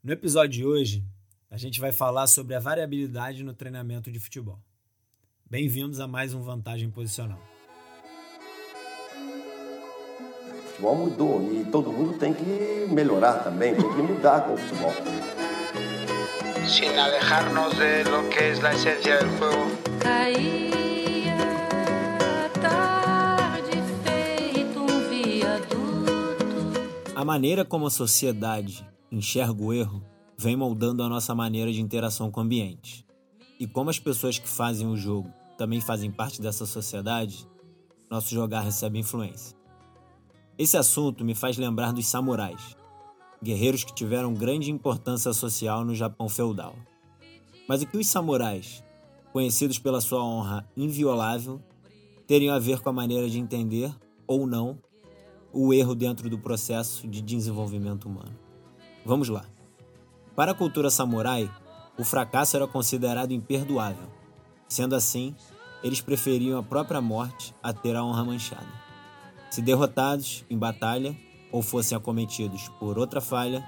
No episódio de hoje, a gente vai falar sobre a variabilidade no treinamento de futebol. Bem-vindos a mais um Vantagem Posicional. O futebol mudou e todo mundo tem que melhorar também, tem que mudar com o futebol. Sin alejarnos de lo que es la esencia del juego. A maneira como a sociedade enxerga o erro vem moldando a nossa maneira de interação com o ambiente. E como as pessoas que fazem o jogo também fazem parte dessa sociedade, nosso jogar recebe influência. Esse assunto me faz lembrar dos samurais, guerreiros que tiveram grande importância social no Japão feudal. Mas o que os samurais, conhecidos pela sua honra inviolável, teriam a ver com a maneira de entender, ou não, o erro dentro do processo de desenvolvimento humano? Vamos lá. Para a cultura samurai, o fracasso era considerado imperdoável. Sendo assim, eles preferiam a própria morte a ter a honra manchada. Se derrotados em batalha ou fossem acometidos por outra falha,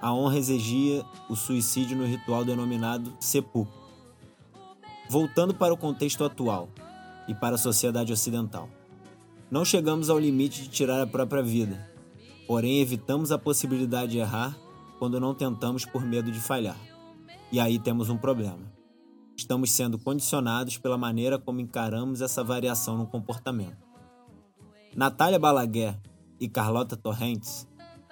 a honra exigia o suicídio no ritual denominado seppuku. Voltando para o contexto atual e para a sociedade ocidental. Não chegamos ao limite de tirar a própria vida, porém evitamos a possibilidade de errar quando não tentamos por medo de falhar. E aí temos um problema. Estamos sendo condicionados pela maneira como encaramos essa variação no comportamento. Natália Balaguer e Carlota Torrentes,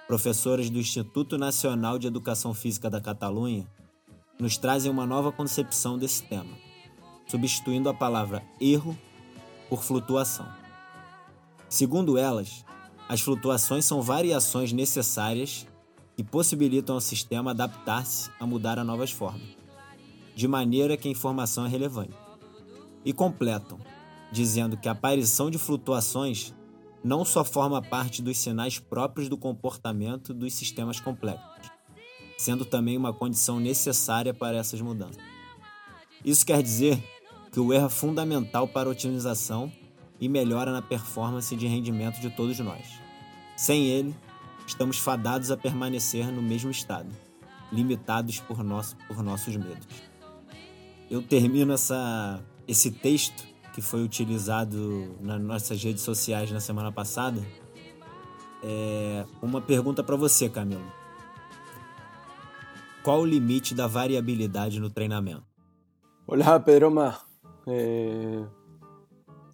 professoras do Instituto Nacional de Educação Física da Catalunha, nos trazem uma nova concepção desse tema, substituindo a palavra erro por flutuação. Segundo elas, as flutuações são variações necessárias que possibilitam ao sistema adaptar-se a mudar a novas formas, de maneira que a informação é relevante. E completam, dizendo que a aparição de flutuações não só forma parte dos sinais próprios do comportamento dos sistemas complexos, sendo também uma condição necessária para essas mudanças. Isso quer dizer que o erro é fundamental para a otimização e melhora na performance de rendimento de todos nós. Sem ele, estamos fadados a permanecer no mesmo estado, limitados por, nosso, por nossos medos. Eu termino essa, esse texto que foi utilizado nas nossas redes sociais na semana passada. É uma pergunta para você, Camilo. Qual o limite da variabilidade no treinamento? Olá, Pedro Mar. É...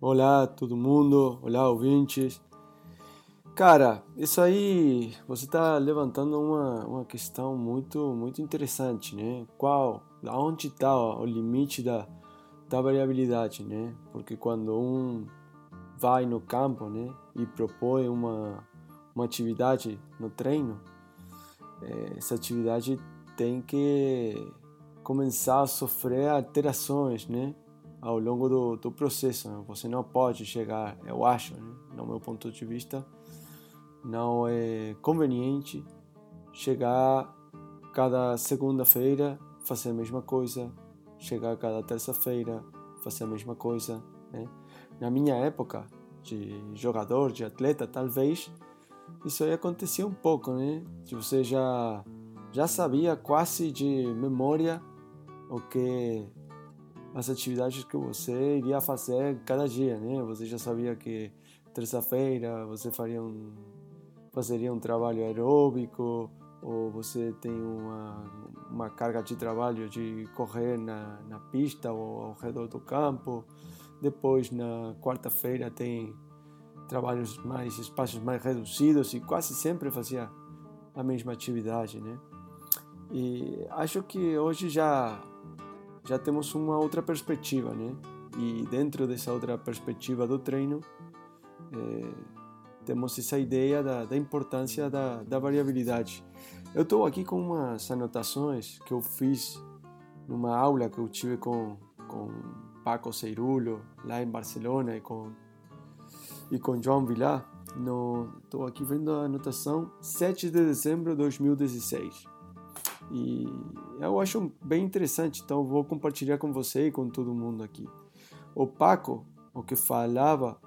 Olá, todo mundo. Olá, ouvintes. Cara, isso aí você está levantando uma, uma questão muito muito interessante, né? Qual, onde está o limite da, da variabilidade, né? Porque quando um vai no campo, né, e propõe uma uma atividade no treino, é, essa atividade tem que começar a sofrer alterações, né? Ao longo do, do processo, né? você não pode chegar, eu acho, né? no meu ponto de vista, não é conveniente chegar cada segunda-feira fazer a mesma coisa, chegar cada terça-feira fazer a mesma coisa. Né? Na minha época de jogador, de atleta, talvez isso aí acontecia um pouco, né? Que você já já sabia quase de memória o que as atividades que você iria fazer cada dia, né? Você já sabia que terça-feira você faria um fazeria um trabalho aeróbico ou você tem uma, uma carga de trabalho de correr na, na pista ou ao redor do campo. Depois, na quarta-feira, tem trabalhos mais, espaços mais reduzidos e quase sempre fazia a mesma atividade, né? E acho que hoje já já temos uma outra perspectiva, né? E dentro dessa outra perspectiva do treino, é, temos essa ideia da, da importância da, da variabilidade. Eu estou aqui com umas anotações que eu fiz numa aula que eu tive com, com Paco Ceirulho lá em Barcelona e com, e com João Villar. Estou aqui vendo a anotação 7 de dezembro de 2016. E eu acho bem interessante, então vou compartilhar com você e com todo mundo aqui. O Paco, o que falava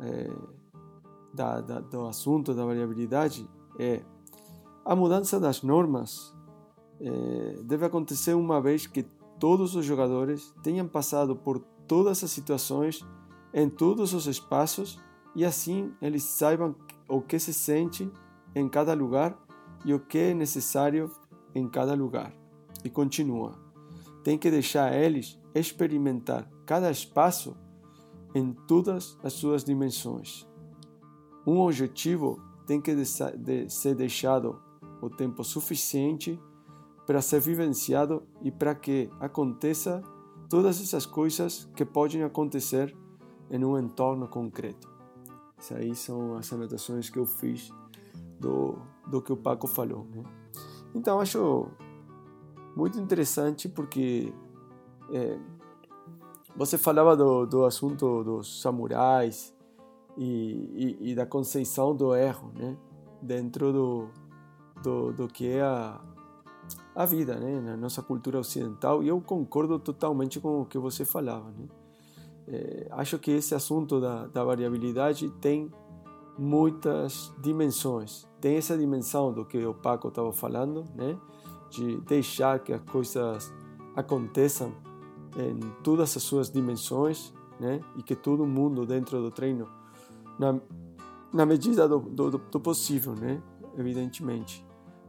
é, da, da, do assunto da variabilidade é a mudança das normas é, deve acontecer uma vez que todos os jogadores tenham passado por todas as situações em todos os espaços e assim eles saibam o que se sente em cada lugar e o que é necessário em cada lugar. E continua: tem que deixar eles experimentar cada espaço em todas as suas dimensões. Um objetivo tem que ser deixado o tempo suficiente para ser vivenciado e para que aconteça todas essas coisas que podem acontecer em um entorno concreto. Essas aí são as anotações que eu fiz do, do que o Paco falou. Né? Então, acho muito interessante porque é, você falava do, do assunto dos samurais e, e, e, da conceição do erro né? dentro do, do, do que é a, a vida, né, na nossa cultura ocidental, e eu concordo totalmente com o que você falava. Né? É, acho que esse assunto da, da variabilidade tem muitas dimensões. Tem essa dimensão do que o Paco estava falando, né, de deixar que as coisas aconteçam em todas as suas dimensões, né, e que todo mundo dentro do treino, na, na medida do, do, do possível, né, evidentemente,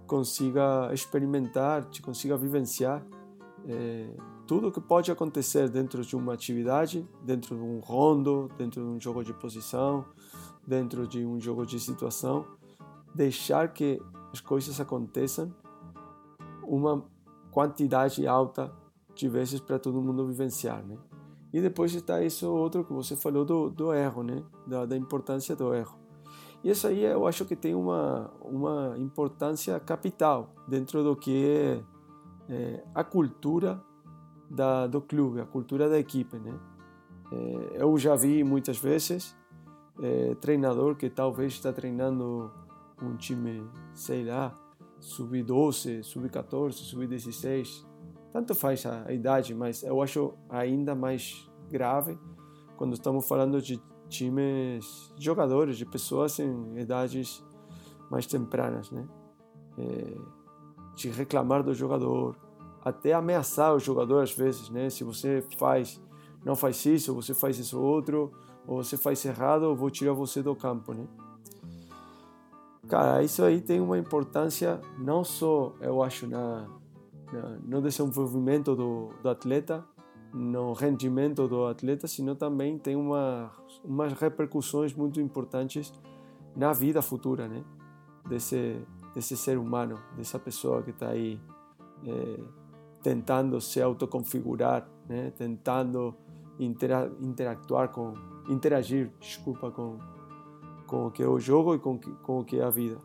consiga experimentar, consiga vivenciar é, tudo o que pode acontecer dentro de uma atividade, dentro de um rondo, dentro de um jogo de posição, dentro de um jogo de situação, deixar que as coisas aconteçam uma quantidade alta de vezes para todo mundo vivenciar, né? E depois está isso outro que você falou do, do erro, né? Da, da importância do erro. E isso aí eu acho que tem uma, uma importância capital dentro do que é, é a cultura da, do clube, a cultura da equipe. Né? É, eu já vi muitas vezes é, treinador que talvez está treinando um time, sei lá, sub-12, sub-14, sub-16, tanto faz a, idade, mas eu acho ainda mais grave quando estamos falando de times, jogadores, de pessoas em idades mais tempranas, né? É, de reclamar do jogador, até ameaçar o jogador às vezes, né? Se você faz, não faz isso, você faz isso outro, ou você faz errado, eu vou tirar você do campo, né? Cara, isso aí tem uma importância não só, eu acho, na no desenvolvimento do, do atleta, no rendimento do atleta, sino também tem uma, umas repercussões muito importantes na vida futura, né? Desse, desse ser humano, dessa pessoa que está aí é, tentando se autoconfigurar, né? Tentando intera interactuar com, interagir, desculpa, com, com o que é o jogo e com, com o que é a vida.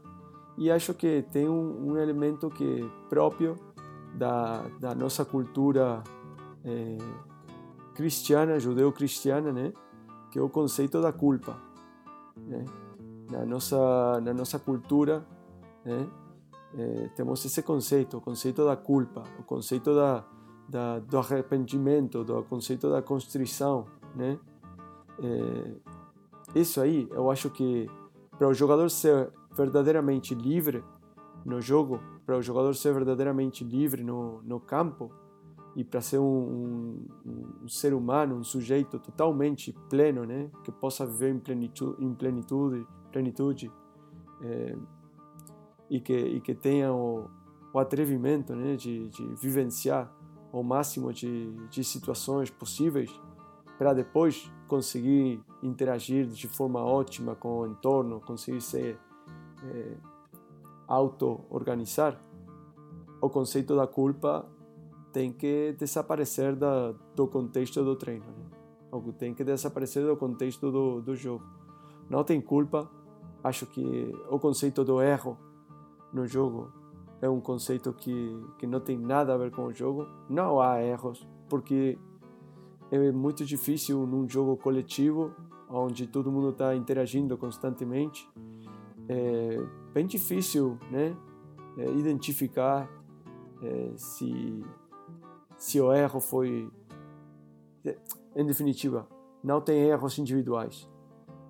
E acho que tem um, um elemento que é próprio da, da nossa cultura é, cristiana, judeu-cristiana, né? Que é o conceito da culpa, né? Na nossa na nossa cultura, né? É, temos esse conceito, o conceito da culpa, o conceito da, da do arrependimento, do conceito da constrição, né? É, isso aí, eu acho que para o jogador ser verdadeiramente livre no jogo, para o jogador ser verdadeiramente livre no, no campo, e para ser um, um, um, ser humano, um sujeito totalmente pleno, né, que possa viver em plenitude, em plenitude, plenitude é, e que e que tenha o, o atrevimento, né, de, de vivenciar o máximo de, de situações possíveis para depois conseguir interagir de forma ótima com o entorno, conseguir se é, auto-organizar. O conceito da culpa tem que desaparecer da, do contexto do treino, né? ou tem que desaparecer do contexto do, do jogo. Não tem culpa, acho que o conceito do erro no jogo é um conceito que, que não tem nada a ver com o jogo. Não há erros, porque é muito difícil num jogo coletivo, onde todo mundo está interagindo constantemente, é bem difícil né, é, identificar é, se se o erro foi. Em definitiva, não tem erros individuais.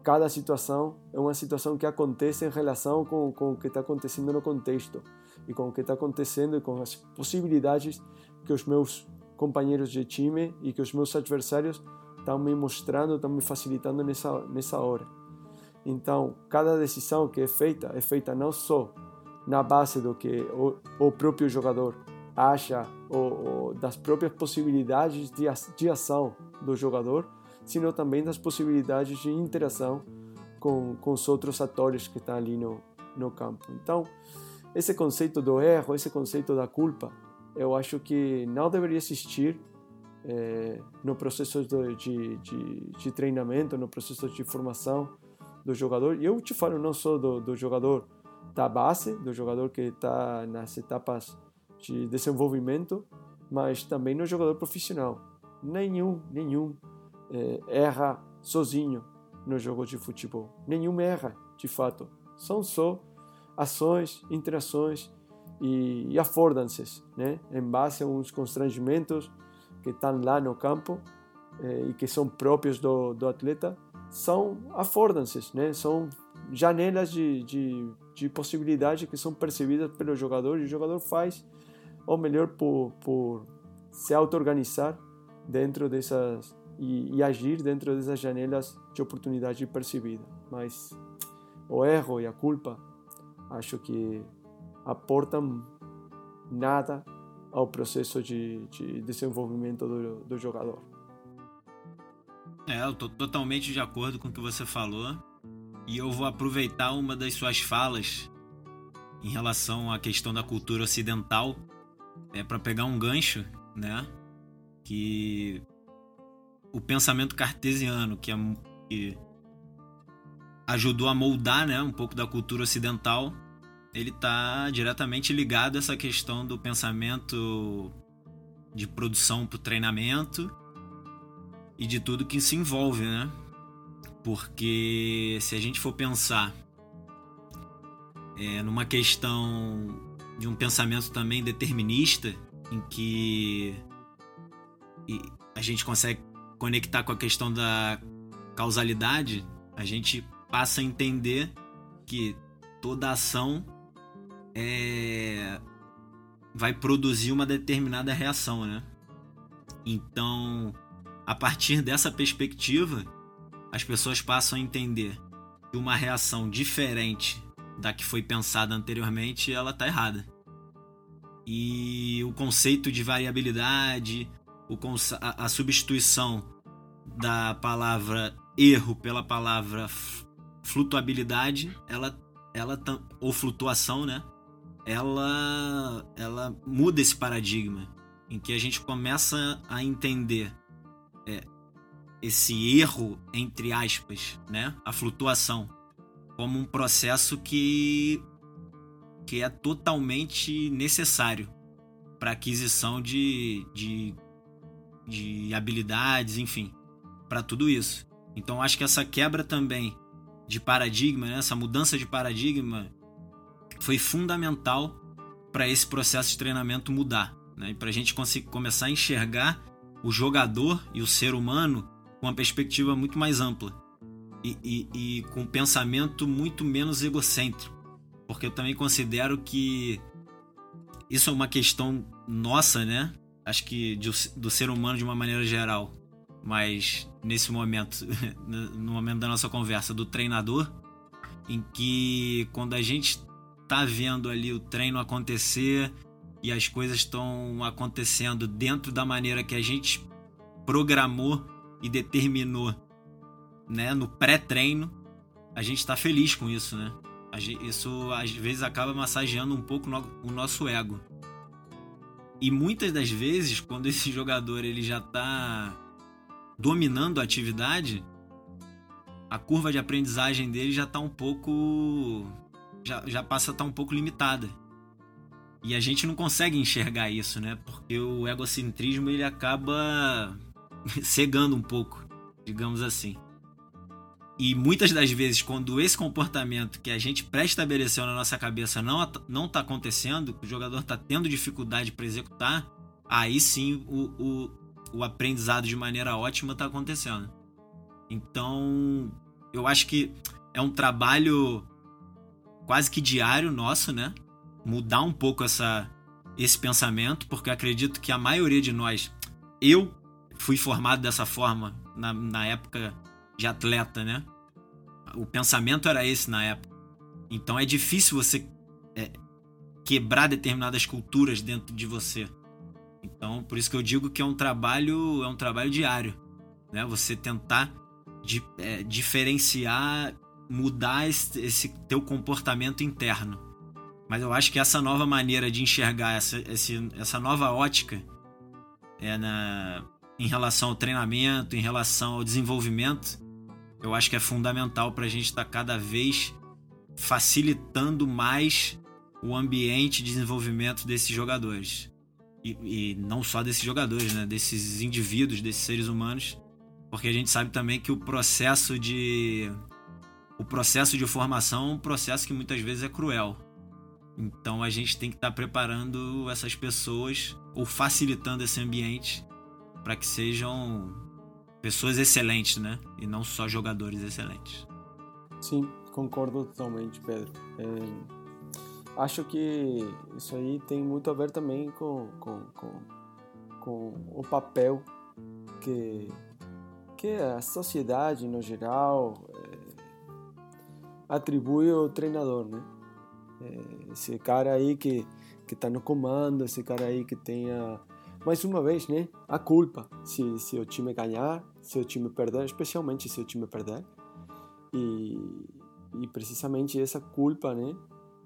Cada situação é uma situação que acontece em relação com, com o que está acontecendo no contexto. e com o que está acontecendo e com as possibilidades que os meus companheiros de time e que os meus adversários estão me mostrando, estão me facilitando nessa nessa hora. Então, cada decisão que é feita é feita não só na base do que o, o próprio jogador acha ou, ou das próprias possibilidades de, de ação do jogador, sino também das possibilidades de interação com, com os outros atores que estão ali no, no campo. Então, esse conceito do erro, esse conceito da culpa, eu acho que não deveria existir é, no processo de, de, de, treinamento, no processo de formação do jogador. E eu te falo não só do, do jogador da base, do jogador que está nas etapas de desenvolvimento, mas também no jogador profissional. Nenhum, nenhum é, erra sozinho no jogo de futebol. Nenhum erra, de fato. São só ações, interações e, e affordances, né? em base a uns constrangimentos que estão lá no campo eh, e que são próprios do, do atleta, são affordances, né? são janelas de, de, de possibilidade que são percebidas pelo jogador e o jogador faz ou melhor por, por se auto-organizar dentro dessas e, e, agir dentro dessas janelas de oportunidade percebida. Mas o erro e a culpa acho que aportam nada ao processo de, de desenvolvimento do, do jogador. É, eu tô totalmente de acordo com o que você falou. E eu vou aproveitar uma das suas falas em relação à questão da cultura ocidental é para pegar um gancho, né? Que o pensamento cartesiano, que, é, que ajudou a moldar, né, um pouco da cultura ocidental, ele está diretamente ligado a essa questão do pensamento de produção para treinamento e de tudo que se envolve, né? Porque se a gente for pensar é, numa questão de um pensamento também determinista, em que a gente consegue conectar com a questão da causalidade, a gente passa a entender que toda ação é, vai produzir uma determinada reação, né? Então, a partir dessa perspectiva, as pessoas passam a entender que uma reação diferente da que foi pensada anteriormente, ela está errada. E o conceito de variabilidade, a, substituição da palavra erro pela palavra flutuabilidade, ela, ela ou flutuação, né? Ela, ela muda esse paradigma em que a gente começa a entender esse erro entre aspas, né? A flutuação como um processo que que é totalmente necessário para aquisição de, de, de habilidades, enfim, para tudo isso. Então acho que essa quebra também de paradigma, né? essa mudança de paradigma foi fundamental para esse processo de treinamento mudar, né? e para a gente começar a enxergar o jogador e o ser humano com uma perspectiva muito mais ampla e, e, e com um pensamento muito menos egocêntrico, porque eu também considero que isso é uma questão nossa, né? Acho que de, do ser humano de uma maneira geral, mas nesse momento, no momento da nossa conversa, do treinador, em que quando a gente tá vendo ali o treino acontecer e as coisas estão acontecendo dentro da maneira que a gente programou e determinou, né, no pré-treino, a gente está feliz com isso, né? Isso às vezes acaba massageando um pouco o nosso ego. E muitas das vezes, quando esse jogador ele já está dominando a atividade, a curva de aprendizagem dele já está um pouco. Já, já passa a estar tá um pouco limitada. E a gente não consegue enxergar isso, né? Porque o egocentrismo ele acaba cegando um pouco, digamos assim. E muitas das vezes, quando esse comportamento que a gente pré-estabeleceu na nossa cabeça não, não tá acontecendo, o jogador está tendo dificuldade para executar, aí sim o, o, o aprendizado de maneira ótima está acontecendo. Então, eu acho que é um trabalho quase que diário nosso, né? mudar um pouco essa, esse pensamento, porque acredito que a maioria de nós, eu fui formado dessa forma na, na época de atleta, né? O pensamento era esse na época. Então é difícil você é, quebrar determinadas culturas dentro de você. Então, por isso que eu digo que é um trabalho, é um trabalho diário, né? Você tentar de, é, diferenciar, mudar esse, esse teu comportamento interno. Mas eu acho que essa nova maneira de enxergar essa, essa nova ótica é na, em relação ao treinamento, em relação ao desenvolvimento, eu acho que é fundamental para a gente estar tá cada vez facilitando mais o ambiente de desenvolvimento desses jogadores. E, e, não só desses jogadores, né? desses indivíduos, desses seres humanos, porque a gente sabe também que o processo de o processo de formação é um processo que muitas vezes é cruel. Então a gente tem que estar tá preparando essas pessoas ou facilitando esse ambiente para que sejam pessoas excelentes, né? E não só jogadores excelentes. Sim, concordo totalmente, Pedro. É, acho que isso aí tem muito a ver também com, com, com, com o papel que, que a sociedade, no geral, é, atribui ao treinador, né? É, esse cara aí que que está no comando, esse cara aí que tenha mais uma vez, né, a culpa se, se o time ganhar, se o time perder, especialmente se o time perder. E, e precisamente essa culpa, né,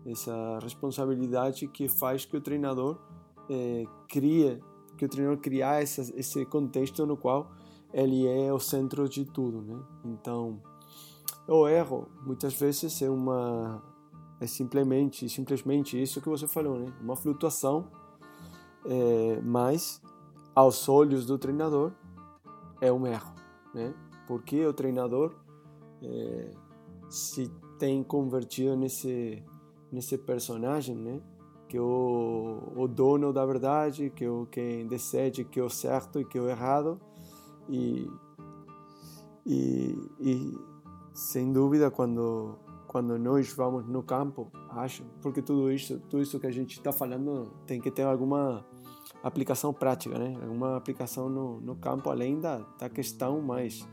essa responsabilidade que faz que o treinador é, crie, que o treinador criar essa, esse contexto no qual ele é o centro de tudo, né? Então, o erro muitas vezes é uma é simplesmente simplesmente isso que você falou, né? Uma flutuação é, mas aos olhos do treinador é um erro, né? Porque o treinador é, se tem convertido nesse nesse personagem, né? Que o, o dono da verdade, que o quem decide que é o certo e que é o errado e e, e sem dúvida quando quando nós vamos no campo, acho, porque tudo isso, tudo isso que a gente está falando tem que ter alguma aplicação prática, né? Uma aplicação no, no campo além da, da questão mais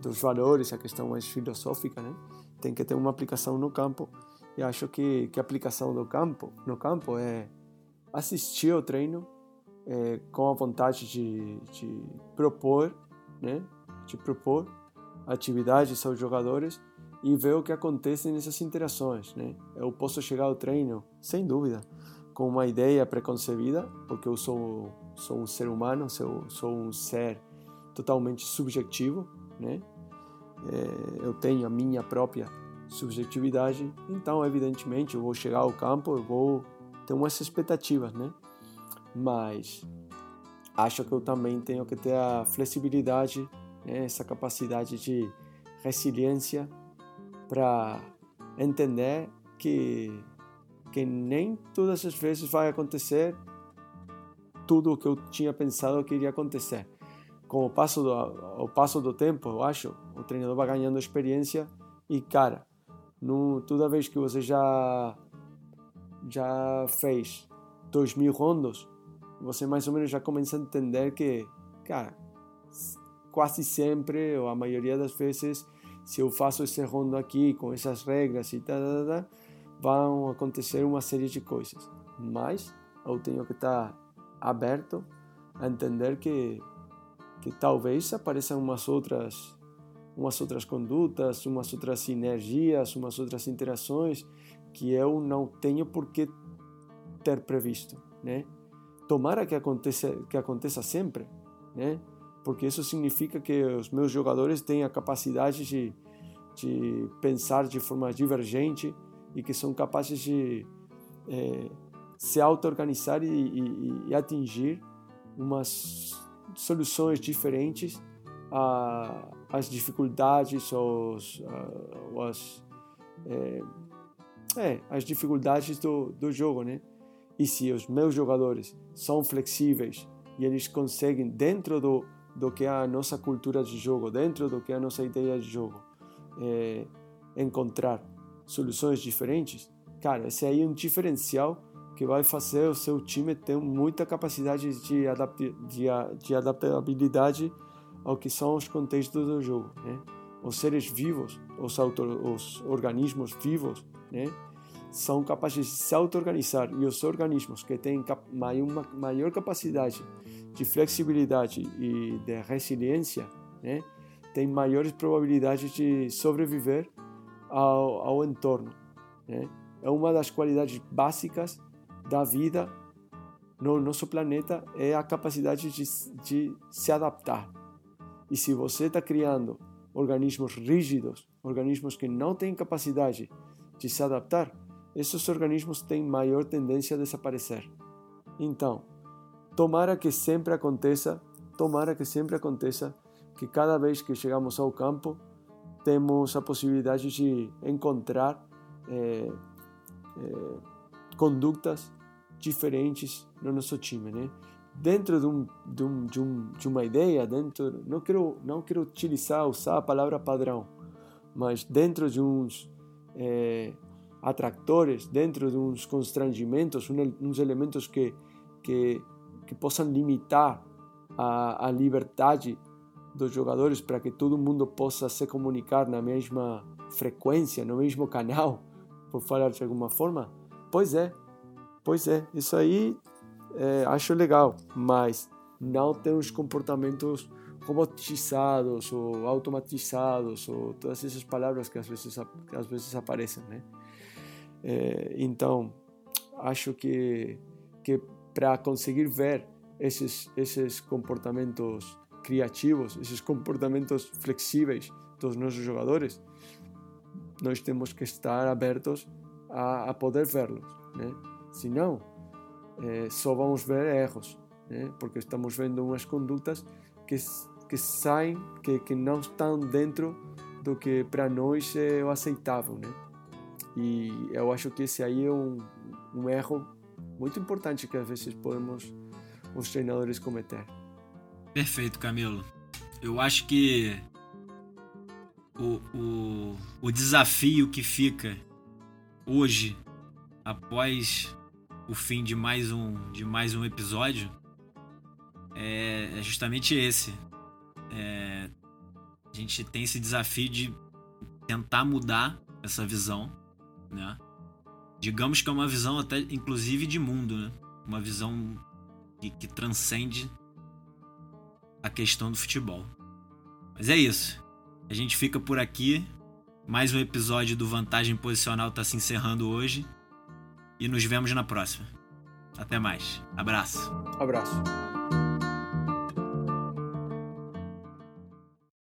dos valores, a questão mais filosófica, né? Tem que ter uma aplicação no campo. E acho que que a aplicação do campo, no campo é assistir ao treino é, com a vontade de, de propor, né? De propor atividades aos jogadores e ver o que acontece nessas interações, né? Eu posso chegar ao treino, sem dúvida, com uma ideia preconcebida, porque eu sou sou um ser humano, sou, sou um ser totalmente subjetivo, né? É, eu tenho a minha própria subjetividade, então evidentemente eu vou chegar ao campo, eu vou ter umas expectativas, né? Mas acho que eu também tenho que ter a flexibilidade, né? essa capacidade de resiliência para entender que que nem todas as vezes vai acontecer tudo o que eu tinha pensado que iria acontecer. Com o passo do, o passo do tempo, eu acho, o treinador vai ganhando experiência e, cara, no, toda vez que você já já fez dois mil rondos, você mais ou menos já começa a entender que, cara, quase sempre, ou a maioria das vezes, se eu faço esse rondo aqui com essas regras e tal, tal, tal vão acontecer uma série de coisas. Mas eu tenho que estar aberto a entender que que talvez apareçam umas outras umas outras condutas, umas outras energias, umas outras interações que eu não tenho por que ter previsto, né? Tomara que aconteça que aconteça sempre, né? Porque isso significa que os meus jogadores têm a capacidade de, de pensar de forma divergente, e que são capazes de é, se auto-organizar e, e, e, atingir umas soluções diferentes às dificuldades ou as, é, é, dificuldades do, do jogo, né? E se os meus jogadores são flexíveis e eles conseguem, dentro do, do que é a nossa cultura de jogo, dentro do que é a nossa ideia de jogo, é, encontrar soluções diferentes, cara, esse aí é um diferencial que vai fazer o seu time ter muita capacidade de, adapti de, de adaptabilidade ao que são os contextos do jogo, né? Os seres vivos, os, auto, os organismos vivos, né? São capazes de se auto-organizar e os organismos que têm uma maior capacidade de flexibilidade e de resiliência, né? Têm maiores probabilidades de sobreviver ao, ao entorno, né? É uma das qualidades básicas da vida no nosso planeta é a capacidade de, de se adaptar. E se você está criando organismos rígidos, organismos que não têm capacidade de se adaptar, esses organismos têm maior tendência a desaparecer. Então, tomara que sempre aconteça, tomara que sempre aconteça que cada vez que chegamos ao campo temos a possibilidade de encontrar é, é, condutas diferentes no nosso time, né? dentro de, um, de, um, de, um, de uma ideia, dentro não quero não quero utilizar usar a palavra padrão, mas dentro de uns é, atractores, dentro de uns constrangimentos, uns elementos que que, que possam limitar a, a liberdade dos jogadores para que todo mundo possa se comunicar na mesma frequência, no mesmo canal, por falar de alguma forma. Pois é, pois é, isso aí é, acho legal, mas não tem os comportamentos robotizados ou automatizados ou todas essas palavras que às vezes que às vezes aparecem, né? É, então acho que que para conseguir ver esses esses comportamentos criativos, esses comportamentos flexíveis dos nossos jogadores, nós temos que estar abertos a, a poder vê-los, né? Senão eh, só vamos ver erros, né? porque estamos vendo umas condutas que, que saem, que, que não estão dentro do que para nós é o aceitável. Né? E eu acho que esse aí é um, um erro muito importante que às vezes podemos os treinadores cometer. Perfeito, Camilo. Eu acho que o, o, o desafio que fica hoje, após o fim de mais um, de mais um episódio é, é justamente esse. É, a gente tem esse desafio de tentar mudar essa visão, né? Digamos que é uma visão até inclusive de mundo, né? Uma visão que, que transcende a questão do futebol. Mas é isso. A gente fica por aqui. Mais um episódio do Vantagem Posicional está se encerrando hoje e nos vemos na próxima. Até mais. Abraço. Abraço.